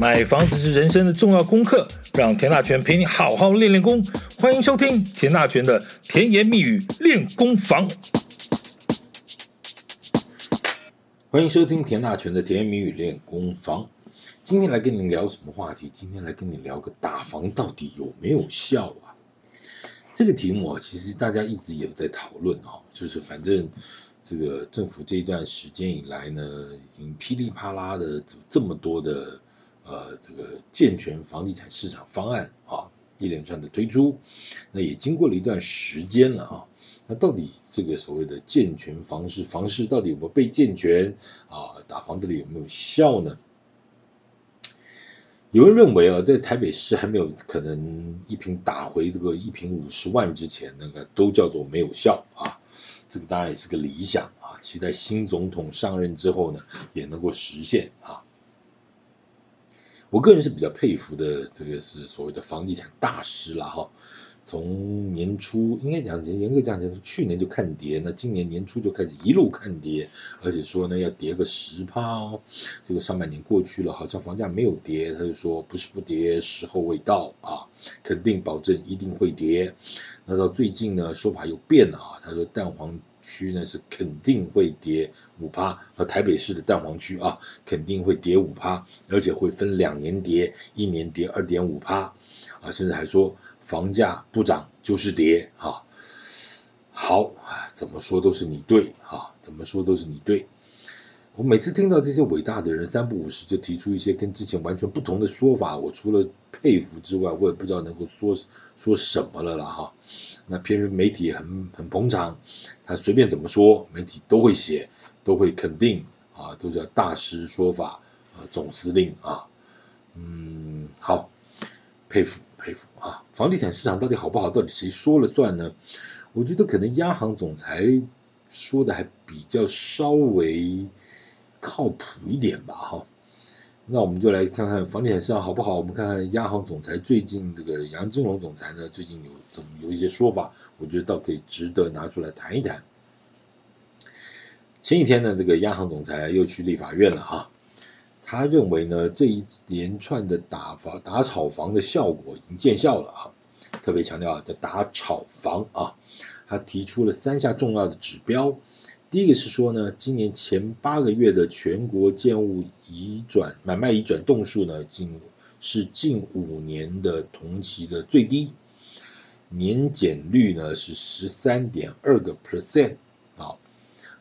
买房子是人生的重要功课，让田大权陪你好好练练功。欢迎收听田大权的甜言蜜语练功房。欢迎收听田大权的甜言蜜语练功房。今天来跟你聊什么话题？今天来跟你聊个打房到底有没有效啊？这个题目啊，其实大家一直也在讨论啊，就是反正。这个政府这一段时间以来呢，已经噼里啪啦的这么多的呃这个健全房地产市场方案啊，一连串的推出，那也经过了一段时间了啊，那到底这个所谓的健全房市房市到底有没有被健全啊？打房到底有没有效呢？有人认为啊，在台北市还没有可能一平打回这个一平五十万之前，那个都叫做没有效啊。这个当然也是个理想啊，期待新总统上任之后呢，也能够实现啊。我个人是比较佩服的，这个是所谓的房地产大师了哈。从年初应该讲，严格讲讲，去年就看跌，那今年年初就开始一路看跌，而且说呢要跌个十趴哦。这个上半年过去了，好像房价没有跌，他就说不是不跌，时候未到啊，肯定保证一定会跌。那到最近呢，说法又变了啊，他说蛋黄区呢是肯定会跌五趴，和台北市的蛋黄区啊肯定会跌五趴，而且会分两年跌，一年跌二点五趴啊，甚至还说。房价不涨就是跌，啊，好，怎么说都是你对，啊，怎么说都是你对。我每次听到这些伟大的人三不五时就提出一些跟之前完全不同的说法，我除了佩服之外，我也不知道能够说说什么了啦，哈。那偏偏媒体很很捧场，他随便怎么说，媒体都会写，都会肯定，啊，都叫大师说法，呃，总司令啊，嗯，好，佩服。佩服啊！房地产市场到底好不好？到底谁说了算呢？我觉得可能央行总裁说的还比较稍微靠谱一点吧，哈。那我们就来看看房地产市场好不好？我们看看央行总裁最近这个杨金龙总裁呢，最近有怎么有一些说法？我觉得倒可以值得拿出来谈一谈。前几天呢，这个央行总裁又去立法院了啊。他认为呢，这一连串的打房、打炒房的效果已经见效了啊，特别强调啊，叫打炒房啊。他提出了三项重要的指标，第一个是说呢，今年前八个月的全国建物移转买卖移转栋数呢，近是近五年的同期的最低，年减率呢是十三点二个 percent 啊。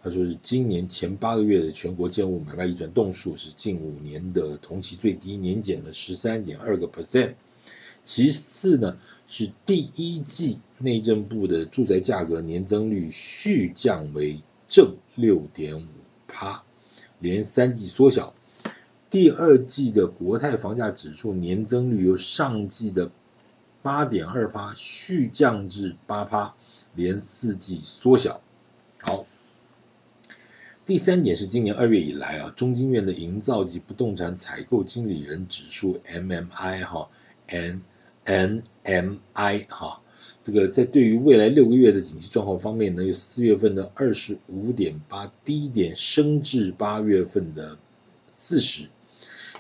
他说是今年前八个月的全国建物买卖移转栋数是近五年的同期最低，年减了十三点二个 percent。其次呢，是第一季内政部的住宅价格年增率续降为正六点五趴，连三季缩小。第二季的国泰房价指数年增率由上季的八点二趴续降至八趴，连四季缩小。好。第三点是今年二月以来啊，中经院的营造及不动产采购经理人指数 MMI 哈 N N M I 哈，这个在对于未来六个月的景气状况方面呢，有四月份的二十五点八低点升至八月份的四十。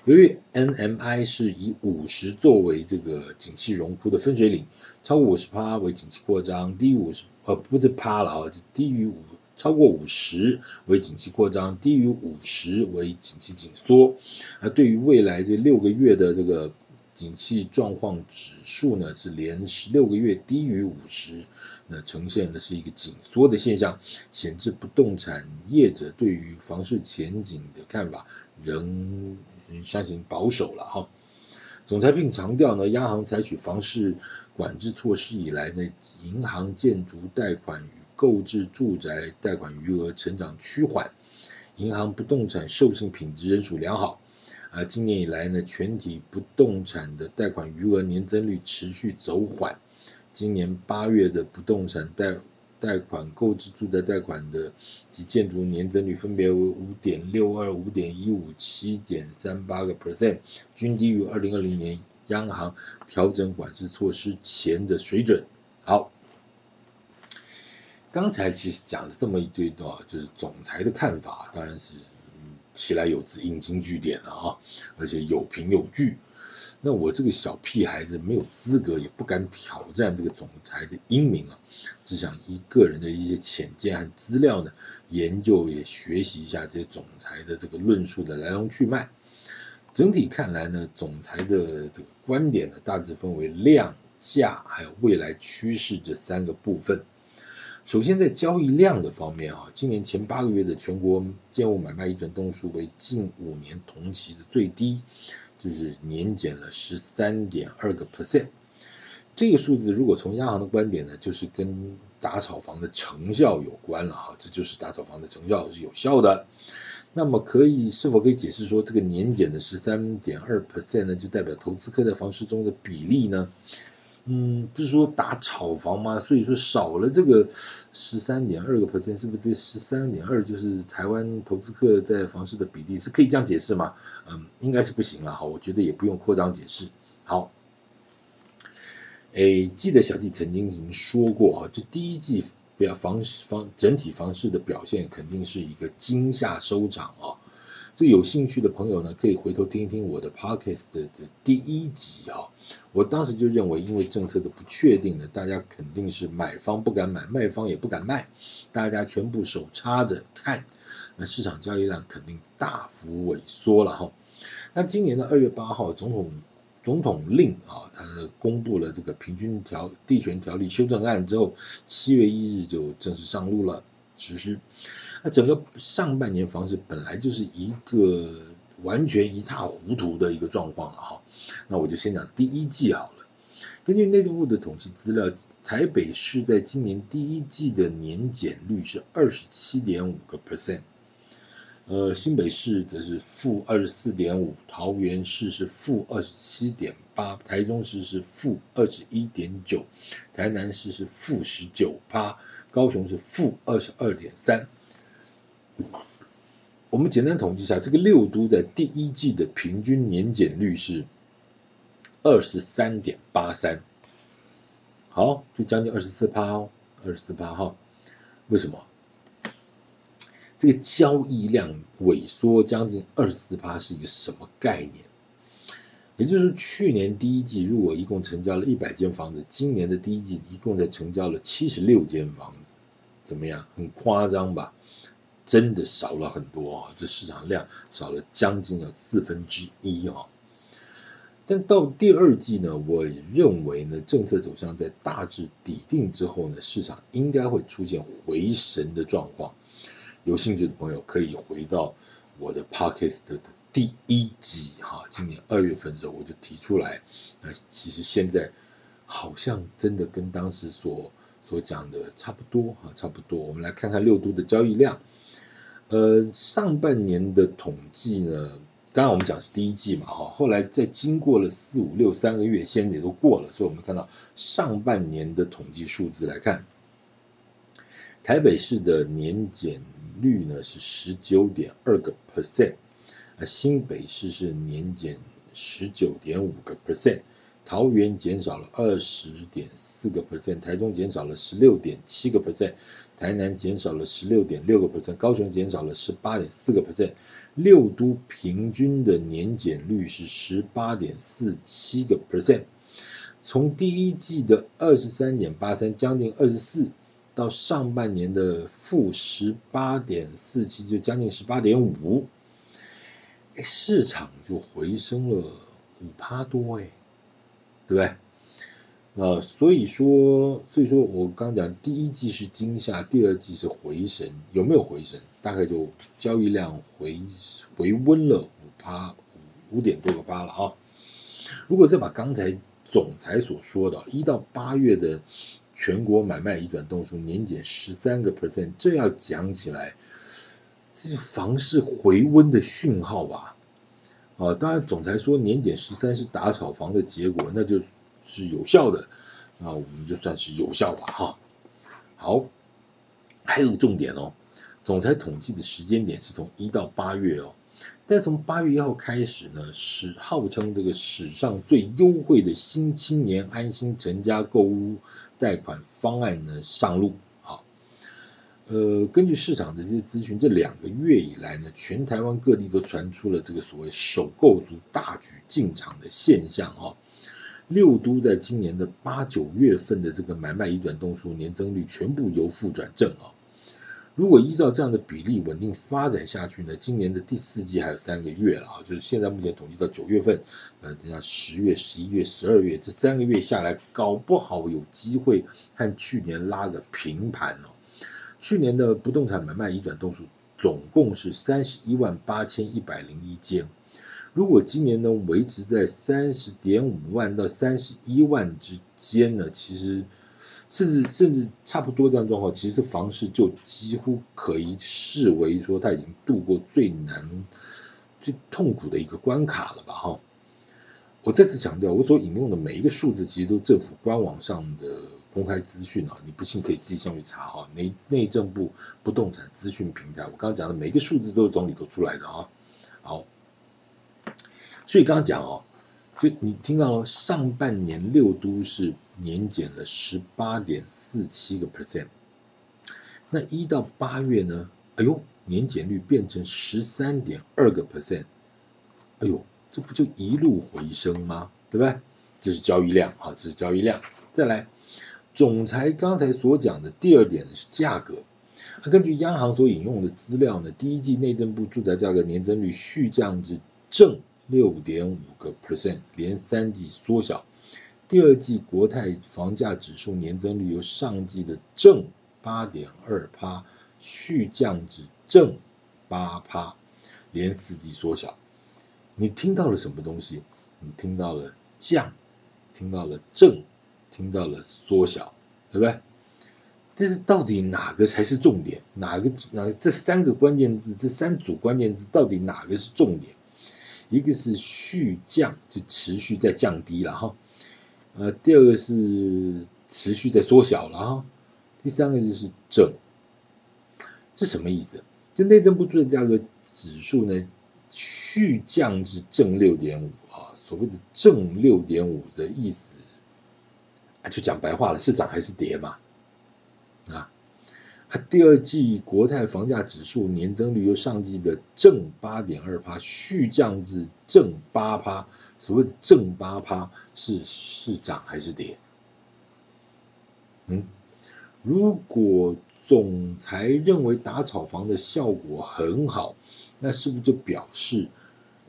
由于 N M I 是以五十作为这个景气荣枯的分水岭，超过五十趴为景气扩张，低于五十呃不是趴了啊，低于五。超过五十为景气扩张，低于五十为景气紧缩。而对于未来这六个月的这个景气状况指数呢，是连十六个月低于五十，那呈现的是一个紧缩的现象，显示不动产业者对于房市前景的看法仍相信保守了哈。总裁并强调呢，央行采取房市管制措施以来呢，银行建筑贷款与购置住宅贷款余额成长趋缓，银行不动产授信品质仍属良好。啊，今年以来呢，全体不动产的贷款余额年增率持续走缓。今年八月的不动产贷贷款购置住宅贷款的及建筑年增率分别为五点六二、五点一五、七点三八个 percent，均低于二零二零年央行调整管制措施前的水准。好。刚才其实讲了这么一堆的，就是总裁的看法，当然是其来有自，引经据典了啊，而且有凭有据。那我这个小屁孩子没有资格，也不敢挑战这个总裁的英明啊，只想以个人的一些浅见和资料呢，研究也学习一下这些总裁的这个论述的来龙去脉。整体看来呢，总裁的这个观点呢，大致分为量价还有未来趋势这三个部分。首先在交易量的方面啊，今年前八个月的全国建物买卖移转栋数为近五年同期的最低。就是年减了十三点二个 percent，这个数字如果从央行的观点呢，就是跟打炒房的成效有关了哈，这就是打炒房的成效是有效的。那么可以是否可以解释说，这个年减的十三点二 percent 呢，就代表投资客在房市中的比例呢？嗯，不是说打炒房吗？所以说少了这个十三点二个 percent，是不是这十三点二就是台湾投资客在房市的比例？是可以这样解释吗？嗯，应该是不行了哈，我觉得也不用扩张解释。好，诶，记得小弟曾经已经说过哈，这第一季表房房整体房市的表现肯定是一个惊吓收场啊。这有兴趣的朋友呢，可以回头听一听我的 podcast 的第一集啊。我当时就认为，因为政策的不确定呢，大家肯定是买方不敢买，卖方也不敢卖，大家全部手插着看，那市场交易量肯定大幅萎缩了哈。那今年的二月八号，总统总统令啊，他公布了这个平均条地权条例修正案之后，七月一日就正式上路了实施。那整个上半年房市本来就是一个完全一塌糊涂的一个状况了哈，那我就先讲第一季好了。根据内政部的统计资料，台北市在今年第一季的年减率是二十七点五个 percent，呃，新北市则是负二十四点五，桃园市是负二十七点八，台中市是负二十一点九，台南市是负十九趴，高雄是负二十二点三。我们简单统计一下，这个六都在第一季的平均年减率是二十三点八三，好，就将近二十四趴哦，二十四趴哈。为什么？这个交易量萎缩将近二十四趴是一个什么概念？也就是去年第一季如果一共成交了一百间房子，今年的第一季一共才成交了七十六间房子，怎么样？很夸张吧？真的少了很多啊，这市场量少了将近有四分之一啊。但到第二季呢，我认为呢，政策走向在大致底定之后呢，市场应该会出现回神的状况。有兴趣的朋友可以回到我的 Podcast 的第一集哈，今年二月份的时候我就提出来，那其实现在好像真的跟当时所所讲的差不多哈，差不多。我们来看看六都的交易量。呃，上半年的统计呢，刚刚我们讲是第一季嘛，哈，后来再经过了四五六三个月，现在也都过了，所以我们看到上半年的统计数字来看，台北市的年减率呢是十九点二个 percent，啊，新北市是年减十九点五个 percent。桃园减少了二十点四个 percent，台中减少了十六点七个 percent，台南减少了十六点六个 percent，高雄减少了十八点四个 percent，六都平均的年减率是十八点四七个 percent。从第一季的二十三点八三，将近二十四，到上半年的负十八点四七，就将近十八点五，哎，市场就回升了五趴多哎。对不对？呃，所以说，所以说我刚讲第一季是惊吓，第二季是回神，有没有回神？大概就交易量回回温了五趴，五点多个趴了啊。如果再把刚才总裁所说的，一到八月的全国买卖移转动数年减十三个 percent，这要讲起来，这是房市回温的讯号吧？啊，当然，总裁说年减十三是打炒房的结果，那就是有效的，那我们就算是有效吧，哈。好，还有个重点哦，总裁统计的时间点是从一到八月哦，但从八月一号开始呢，史号称这个史上最优惠的新青年安心成家购屋贷款方案呢上路，呃，根据市场的这些资讯，这两个月以来呢，全台湾各地都传出了这个所谓首购族大举进场的现象哈、哦。六都在今年的八九月份的这个买卖移转动数年增率全部由负转正啊。如果依照这样的比例稳定发展下去呢，今年的第四季还有三个月了啊，就是现在目前统计到九月份，呃，等下十月、十一月、十二月这三个月下来，搞不好有机会和去年拉个平盘哦。去年的不动产买卖移转栋数总共是三十一万八千一百零一间，如果今年呢维持在三十点五万到三十一万之间呢，其实。甚至甚至差不多这样状况，其实房市就几乎可以视为说它已经度过最难、最痛苦的一个关卡了吧？哈！我再次强调，我所引用的每一个数字，其实都政府官网上的公开资讯啊，你不信可以自己上去查哈。内内政部不动产资讯平台，我刚刚讲的每一个数字都是从里头出来的啊。好，所以刚刚讲哦。所以你听到了，上半年六都是年减了十八点四七个 percent，那一到八月呢？哎呦，年减率变成十三点二个 percent，哎呦，这不就一路回升吗？对不对？这是交易量啊，这是交易量。再来，总裁刚才所讲的第二点是价格，根据央行所引用的资料呢，第一季内政部住宅价格年增率续降至正。六点五个 percent，连三季缩小。第二季国泰房价指数年增率由上季的正八点二趴续降至正八趴，连四季缩小。你听到了什么东西？你听到了降，听到了正，听到了缩小，对不对？但是到底哪个才是重点？哪个哪这三个关键字，这三组关键字到底哪个是重点？一个是续降，就持续在降低了哈，呃，第二个是持续在缩小了哈，第三个就是正，这什么意思？就内政部住宅价格指数呢，续降至正六点五啊，所谓的正六点五的意思，就讲白话了，是涨还是跌嘛？啊？第二季国泰房价指数年增率由上季的正八点二趴续降至正八趴，所谓的正八趴是是涨还是跌？嗯，如果总裁认为打炒房的效果很好，那是不是就表示，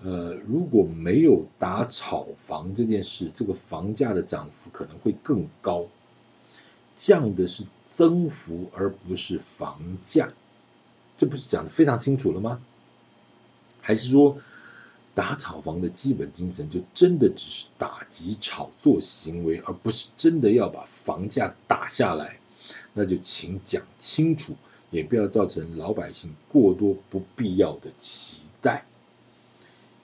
呃，如果没有打炒房这件事，这个房价的涨幅可能会更高？降的是增幅，而不是房价，这不是讲得非常清楚了吗？还是说打炒房的基本精神就真的只是打击炒作行为，而不是真的要把房价打下来？那就请讲清楚，也不要造成老百姓过多不必要的期待。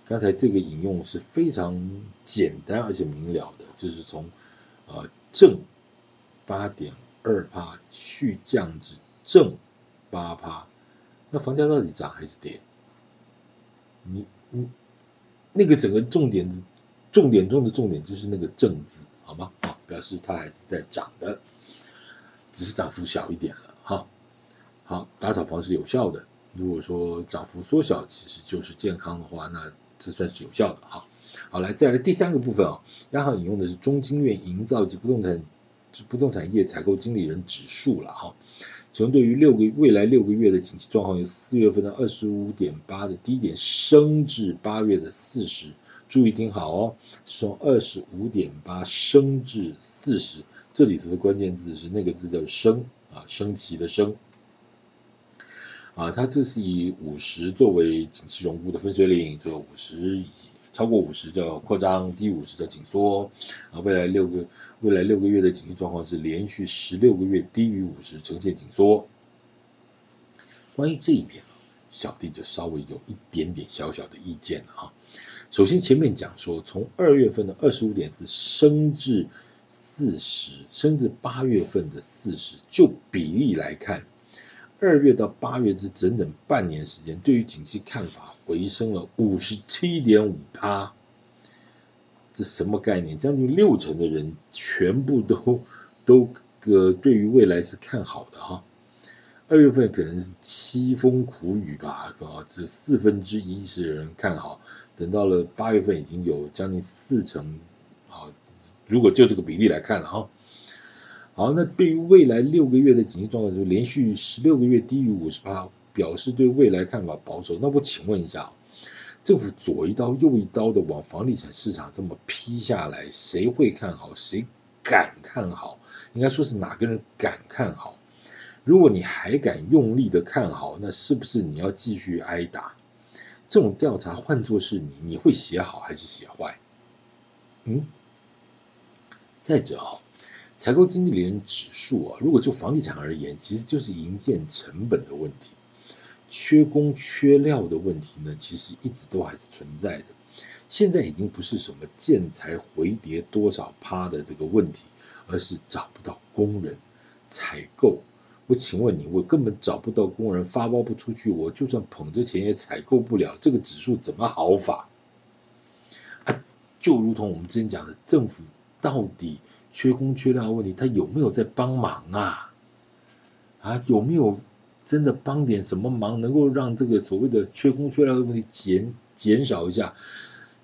刚才这个引用是非常简单而且明了的，就是从呃正。八点二趴续降至正八趴，那房价到底涨还是跌？你你那个整个重点的重点中的重点就是那个正字，好吗？啊，表示它还是在涨的，只是涨幅小一点了哈。好，打炒房是有效的。如果说涨幅缩小，其实就是健康的话，那这算是有效的哈。好，来再来第三个部分啊，央行引用的是中经院营造及不动产。不动产业采购经理人指数了哈，从对于六个未来六个月的景气状况，由四月份的二十五点八的低点升至八月的四十，注意听好哦，从二十五点八升至四十，这里头的关键字是那个字叫升啊，升旗的升啊，它这是以五十作为景气荣枯的分水岭，这五十以。超过五十叫扩张，低五十叫紧缩。啊，未来六个未来六个月的景气状况是连续十六个月低于五十，呈现紧缩。关于这一点，小弟就稍微有一点点小小的意见了啊。首先前面讲说，从二月份的二十五点四升至四十，升至八月份的四十，就比例来看。二月到八月这整整半年时间，对于景气看法回升了五十七点五趴，这什么概念？将近六成的人全部都都呃对于未来是看好的哈。二月份可能是凄风苦雨吧，啊，这四分之一是人看好，等到了八月份已经有将近四成，啊，如果就这个比例来看了哈，好，那对于未来六个月的经济状况，就连续十六个月低于五十趴，表示对未来看法保守。那我请问一下，政府左一刀右一刀的往房地产市场这么劈下来，谁会看好？谁敢看好？应该说是哪个人敢看好？如果你还敢用力的看好，那是不是你要继续挨打？这种调查换作是你，你会写好还是写坏？嗯。再者啊，采购经理人指数啊，如果就房地产而言，其实就是营建成本的问题，缺工缺料的问题呢，其实一直都还是存在的。现在已经不是什么建材回跌多少趴的这个问题，而是找不到工人采购。我请问你，我根本找不到工人，发包不出去，我就算捧着钱也采购不了，这个指数怎么好法？就如同我们之前讲的，政府到底缺工缺料的问题，他有没有在帮忙啊？啊，有没有真的帮点什么忙，能够让这个所谓的缺工缺料的问题减减少一下？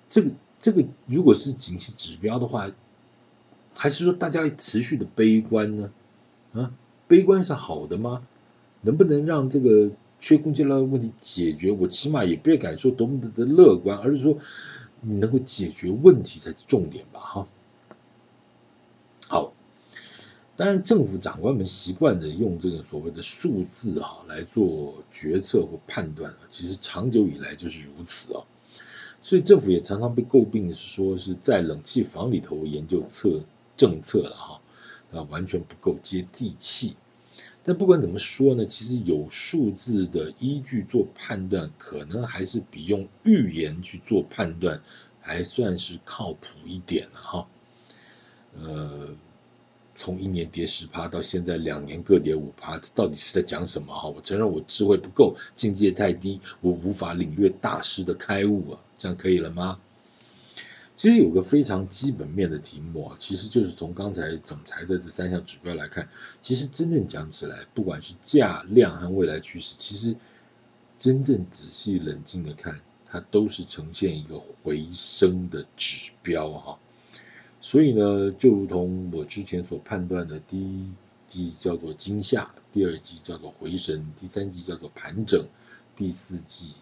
这个这个，如果是景气指标的话，还是说大家持续的悲观呢？啊？悲观是好的吗？能不能让这个缺工缺料的问题解决？我起码也不敢说多么的乐观，而是说你能够解决问题才是重点吧，哈。好，当然政府长官们习惯的用这个所谓的数字啊来做决策或判断，其实长久以来就是如此啊。所以政府也常常被诟病的是说是在冷气房里头研究策政策了哈。啊，完全不够接地气。但不管怎么说呢，其实有数字的依据做判断，可能还是比用预言去做判断还算是靠谱一点了哈。呃，从一年跌十趴到现在两年各跌五趴，这到底是在讲什么哈？我承认我智慧不够，境界太低，我无法领略大师的开悟啊，这样可以了吗？其实有个非常基本面的题目啊，其实就是从刚才总裁的这三项指标来看，其实真正讲起来，不管是价量和未来趋势，其实真正仔细冷静的看，它都是呈现一个回升的指标哈。所以呢，就如同我之前所判断的，第一季叫做惊吓，第二季叫做回神，第三季叫做盘整，第四季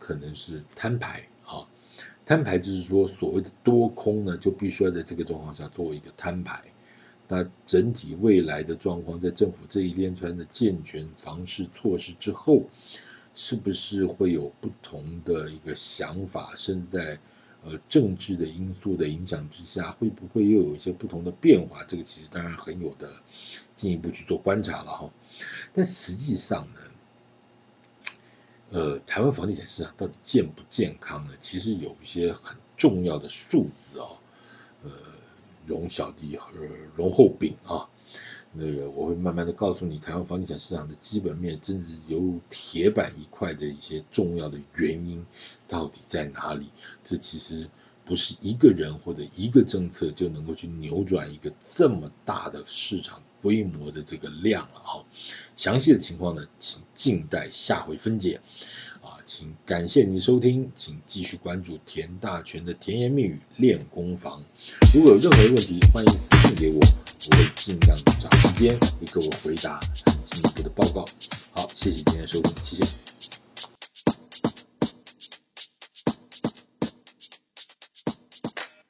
可能是摊牌啊。摊牌就是说，所谓的多空呢，就必须要在这个状况下做一个摊牌。那整体未来的状况，在政府这一连串的健全防治措施之后，是不是会有不同的一个想法？甚至在呃政治的因素的影响之下，会不会又有一些不同的变化？这个其实当然很有的进一步去做观察了哈。但实际上呢？呃，台湾房地产市场到底健不健康呢？其实有一些很重要的数字啊、哦，呃，容小弟和容后饼啊，那个我会慢慢的告诉你，台湾房地产市场的基本面真是犹如铁板一块的一些重要的原因到底在哪里？这其实不是一个人或者一个政策就能够去扭转一个这么大的市场规模的这个量了啊。详细的情况呢，请静待下回分解。请感谢您收听，请继续关注田大全的甜言蜜语练功房。如果有任何问题，欢迎私信给我，我会尽量找时间为各位回答进一步的报告。好，谢谢今天收听，谢谢。